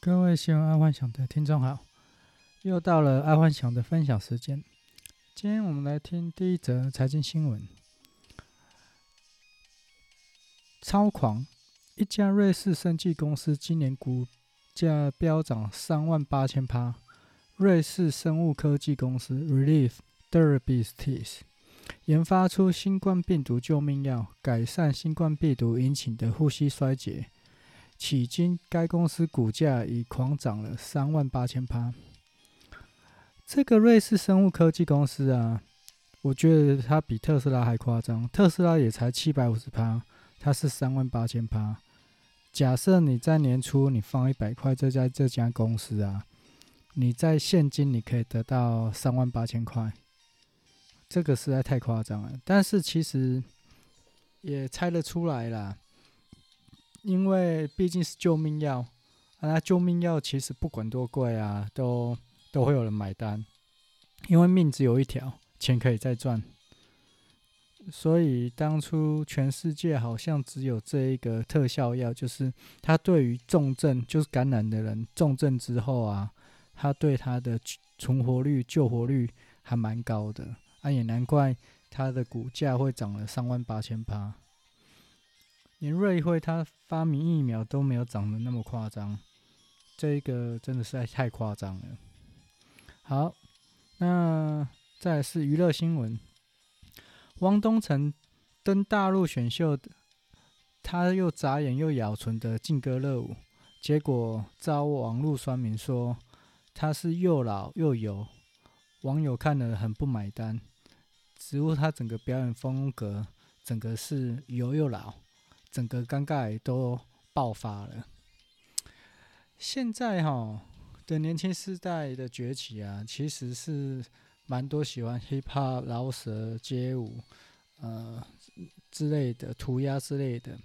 各位喜欢爱幻想的听众好，又到了爱幻想的分享时间。今天我们来听第一则财经新闻：超狂！一家瑞士生技公司今年股价飙涨三万八千趴。瑞士生物科技公司 Relief Therapeutics 研发出新冠病毒救命药，改善新冠病毒引起的呼吸衰竭。迄今，该公司股价已狂涨了三万八千趴。这个瑞士生物科技公司啊，我觉得它比特斯拉还夸张。特斯拉也才七百五十趴，它是三万八千趴。假设你在年初你放一百块在在这家公司啊，你在现金你可以得到三万八千块，这个实在太夸张了。但是其实也猜得出来啦。因为毕竟是救命药，啊，救命药其实不管多贵啊，都都会有人买单。因为命只有一条，钱可以再赚，所以当初全世界好像只有这一个特效药，就是它对于重症，就是感染的人重症之后啊，它对它的存活率、救活率还蛮高的，啊，也难怪它的股价会涨了三万八千八。连瑞辉他发明疫苗都没有长得那么夸张，这个真的是太夸张了。好，那再来是娱乐新闻，汪东城登大陆选秀，他又眨眼又咬唇的劲歌热舞，结果遭网络酸民说他是又老又油，网友看了很不买单，直呼他整个表演风格整个是油又老。整个尴尬都爆发了。现在哈的年轻世代的崛起啊，其实是蛮多喜欢 hip hop、饶舌、街舞，呃之类的涂鸦之类的。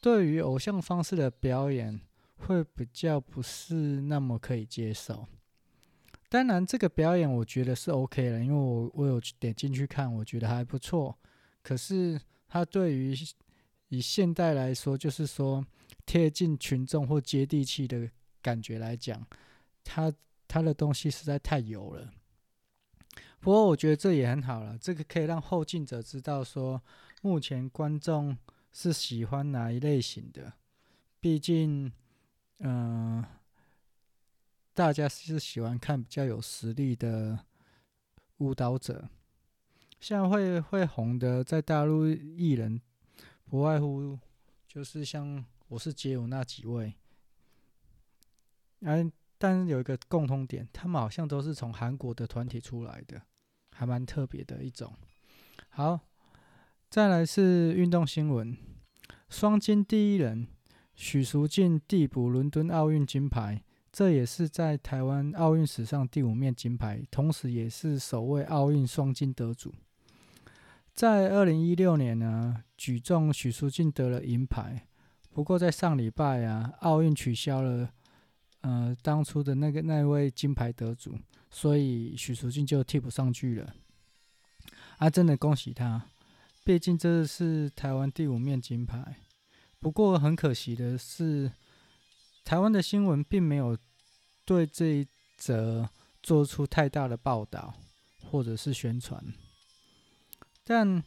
对于偶像方式的表演，会比较不是那么可以接受。当然，这个表演我觉得是 OK 了，因为我我有点进去看，我觉得还不错。可是他对于以现代来说，就是说贴近群众或接地气的感觉来讲，他他的东西实在太油了。不过我觉得这也很好了，这个可以让后进者知道说，目前观众是喜欢哪一类型的。毕竟，嗯、大家是喜欢看比较有实力的舞蹈者，像会会红的在大陆艺人。不外乎就是像我是街舞那几位，哎，但是有一个共通点，他们好像都是从韩国的团体出来的，还蛮特别的一种。好，再来是运动新闻，双金第一人许淑净递补伦敦奥运金牌，这也是在台湾奥运史上第五面金牌，同时也是首位奥运双金得主。在二零一六年呢，举重许淑净得了银牌。不过在上礼拜啊，奥运取消了，呃，当初的那个那位金牌得主，所以许淑净就替补上去了。啊，真的恭喜他，毕竟这是台湾第五面金牌。不过很可惜的是，台湾的新闻并没有对这一则做出太大的报道或者是宣传。但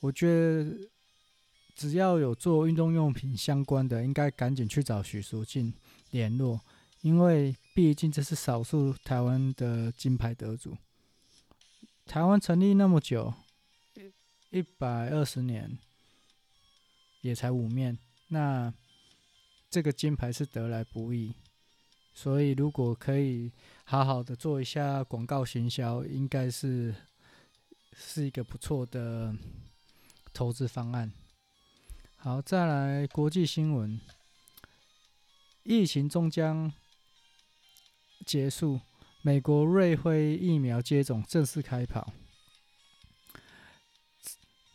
我觉得，只要有做运动用品相关的，应该赶紧去找许淑净联络，因为毕竟这是少数台湾的金牌得主。台湾成立那么久，一百二十年，也才五面，那这个金牌是得来不易，所以如果可以好好的做一下广告行销，应该是。是一个不错的投资方案。好，再来国际新闻，疫情终将结束，美国瑞辉疫苗接种正式开跑。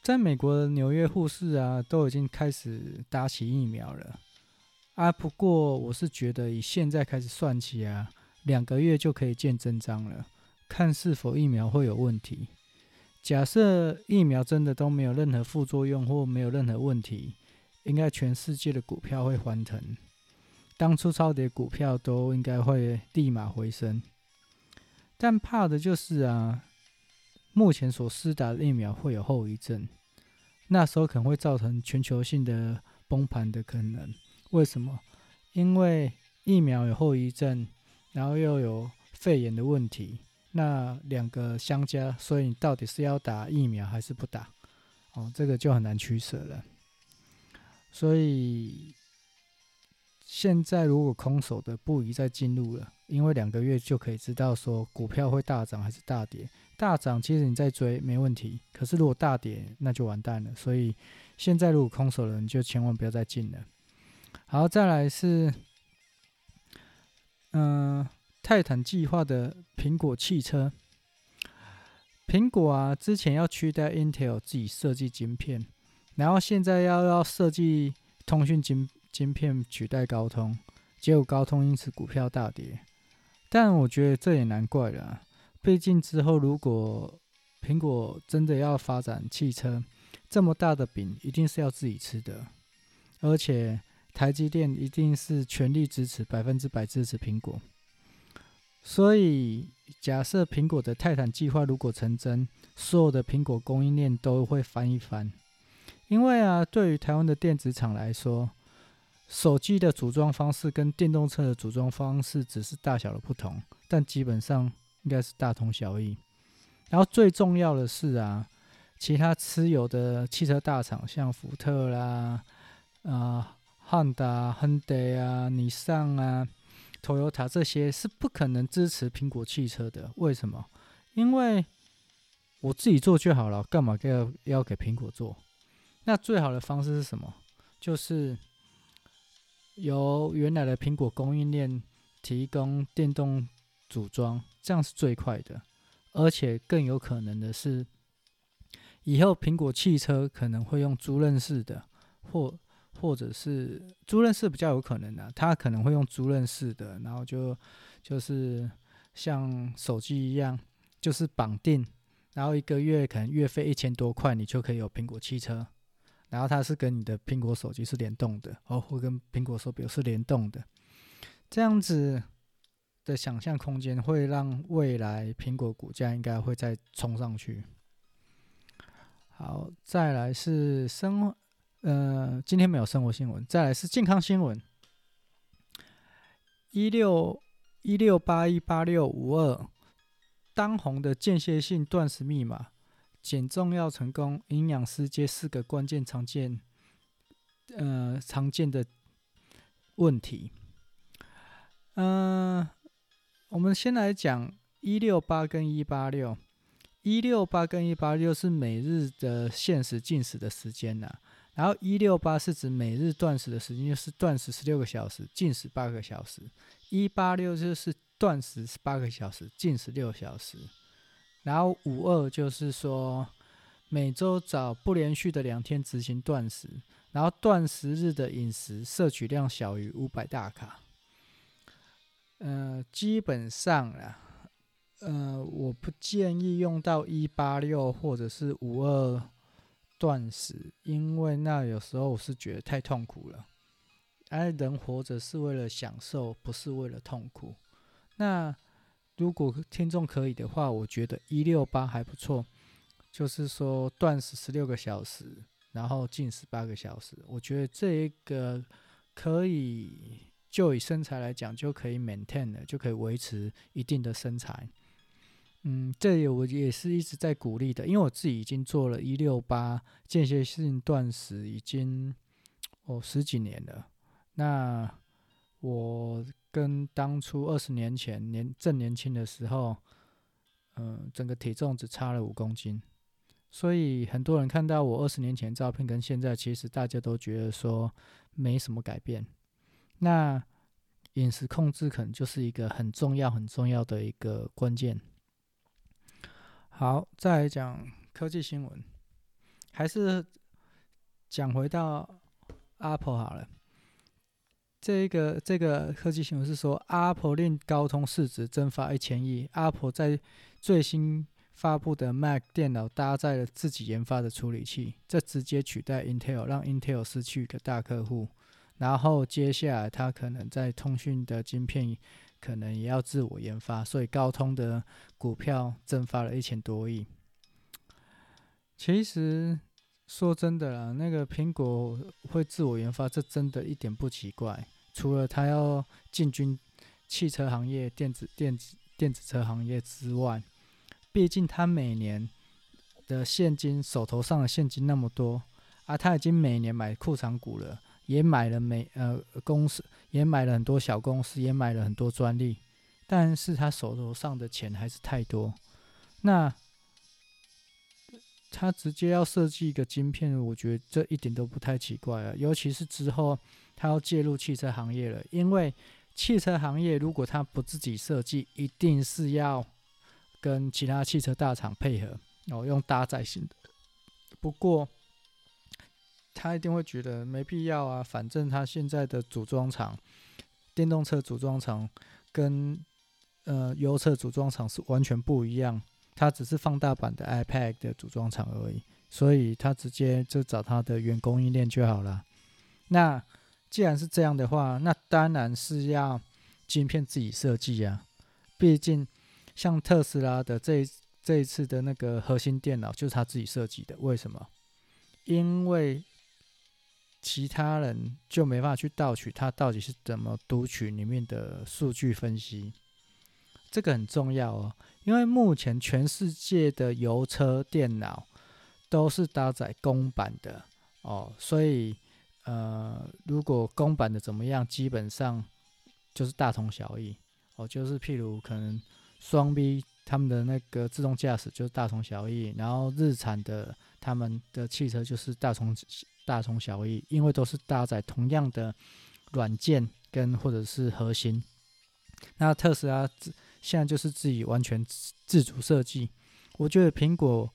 在美国的纽约护士啊，都已经开始打起疫苗了啊。不过我是觉得，以现在开始算起啊，两个月就可以见真章了，看是否疫苗会有问题。假设疫苗真的都没有任何副作用或没有任何问题，应该全世界的股票会欢腾。当初超跌股票都应该会立马回升。但怕的就是啊，目前所施打的疫苗会有后遗症，那时候可能会造成全球性的崩盘的可能。为什么？因为疫苗有后遗症，然后又有肺炎的问题，那两个相加，所以你到底是要打疫苗还是不打？哦，这个就很难取舍了。所以现在如果空手的不宜再进入了，因为两个月就可以知道说股票会大涨还是大跌。大涨其实你再追没问题，可是如果大跌那就完蛋了。所以现在如果空手的人就千万不要再进了。好，再来是，嗯、泰坦计划的苹果汽车。苹果啊，之前要取代 Intel 自己设计晶片，然后现在要要设计通讯晶晶片取代高通，结果高通因此股票大跌。但我觉得这也难怪了，毕竟之后如果苹果真的要发展汽车，这么大的饼一定是要自己吃的，而且台积电一定是全力支持，百分之百支持苹果。所以，假设苹果的泰坦计划如果成真，所有的苹果供应链都会翻一番。因为啊，对于台湾的电子厂来说，手机的组装方式跟电动车的组装方式只是大小的不同，但基本上应该是大同小异。然后最重要的是啊，其他持有的汽车大厂，像福特啦、啊、汉达、亨德啊、尼桑啊。Toyota 这些是不可能支持苹果汽车的，为什么？因为我自己做就好了，干嘛要要给苹果做？那最好的方式是什么？就是由原来的苹果供应链提供电动组装，这样是最快的，而且更有可能的是，以后苹果汽车可能会用租赁式的或。或者是租赁式比较有可能的，啊，他可能会用租赁式的，然后就就是像手机一样，就是绑定，然后一个月可能月费一千多块，你就可以有苹果汽车，然后它是跟你的苹果手机是联动的，哦，或跟苹果手表是联动的，这样子的想象空间会让未来苹果股价应该会再冲上去。好，再来是生。呃，今天没有生活新闻，再来是健康新闻。一六一六八一八六五二，当红的间歇性断食密码，减重要成功，营养师接四个关键常见，呃，常见的问题。嗯、呃，我们先来讲一六八跟一八六，一六八跟一八六是每日的限时进食的时间呐、啊。然后一六八是指每日断食的时间，就是断食十六个小时，进食八个小时；一八六就是断食八个小时，进食六小时。然后五二就是说每周找不连续的两天执行断食，然后断食日的饮食摄取量小于五百大卡。呃，基本上啦，呃，我不建议用到一八六或者是五二。断食，因为那有时候我是觉得太痛苦了。而人活着是为了享受，不是为了痛苦。那如果听众可以的话，我觉得一六八还不错，就是说断食十六个小时，然后进食八个小时。我觉得这一个可以，就以身材来讲，就可以 maintain 了，就可以维持一定的身材。嗯，这里我也是一直在鼓励的，因为我自己已经做了一六八间歇性断食，已经哦十几年了。那我跟当初二十年前年正年轻的时候，嗯，整个体重只差了五公斤。所以很多人看到我二十年前照片跟现在，其实大家都觉得说没什么改变。那饮食控制可能就是一个很重要很重要的一个关键。好，再来讲科技新闻，还是讲回到 Apple 好了。这个这个科技新闻是说，Apple 令高通市值蒸发一千亿。Apple 在最新发布的 Mac 电脑搭载了自己研发的处理器，这直接取代 Intel，让 Intel 失去一个大客户。然后接下来它可能在通讯的晶片可能也要自我研发，所以高通的股票蒸发了一千多亿。其实说真的啦，那个苹果会自我研发，这真的一点不奇怪。除了它要进军汽车行业、电子电子电子车行业之外，毕竟它每年的现金手头上的现金那么多啊，它已经每年买库藏股了，也买了美呃公司，也买了很多小公司，也买了很多专利，但是他手头上的钱还是太多，那。他直接要设计一个晶片，我觉得这一点都不太奇怪啊。尤其是之后他要介入汽车行业了，因为汽车行业如果他不自己设计，一定是要跟其他汽车大厂配合，然后用搭载型的。不过他一定会觉得没必要啊，反正他现在的组装厂，电动车组装厂跟呃油车组装厂是完全不一样。他只是放大版的 iPad 的组装厂而已，所以他直接就找他的原供应链就好了。那既然是这样的话，那当然是要晶片自己设计啊。毕竟像特斯拉的这这一次的那个核心电脑就是他自己设计的，为什么？因为其他人就没办法去盗取他到底是怎么读取里面的数据分析。这个很重要哦，因为目前全世界的油车电脑都是搭载公版的哦，所以呃，如果公版的怎么样，基本上就是大同小异哦。就是譬如可能双 B 他们的那个自动驾驶就是大同小异，然后日产的他们的汽车就是大同大同小异，因为都是搭载同样的软件跟或者是核心。那特斯拉。现在就是自己完全自主设计，我觉得苹果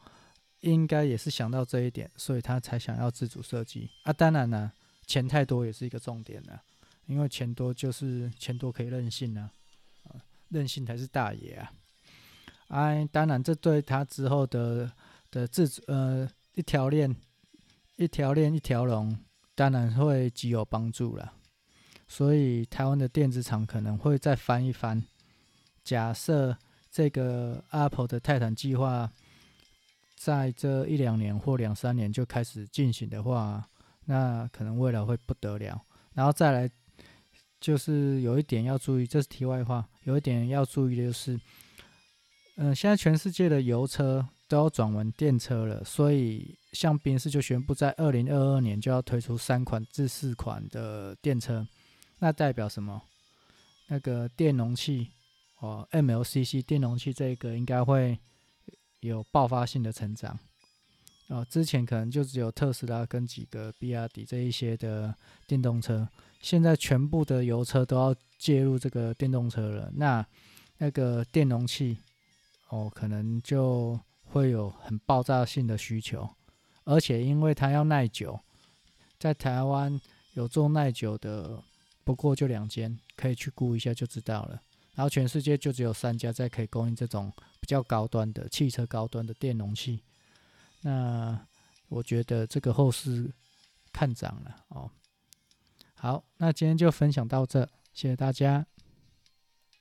应该也是想到这一点，所以他才想要自主设计啊。当然呢，钱太多也是一个重点呢，因为钱多就是钱多可以任性呢，啊，任性才是大爷啊。哎，当然这对他之后的的自主呃一条链一条链一条龙，当然会极有帮助了。所以台湾的电子厂可能会再翻一翻。假设这个 Apple 的泰坦计划在这一两年或两三年就开始进行的话，那可能未来会不得了。然后再来就是有一点要注意，这是题外话。有一点要注意的就是，嗯、现在全世界的油车都要转为电车了，所以像宾士就宣布在二零二二年就要推出三款至四款的电车，那代表什么？那个电容器。哦，MLCC 电容器这个应该会有爆发性的成长。哦，之前可能就只有特斯拉跟几个比亚迪这一些的电动车，现在全部的油车都要介入这个电动车了。那那个电容器，哦，可能就会有很爆炸性的需求，而且因为它要耐久，在台湾有做耐久的，不过就两间，可以去估一下就知道了。然后全世界就只有三家在可以供应这种比较高端的汽车高端的电容器，那我觉得这个后市看涨了哦。好，那今天就分享到这，谢谢大家。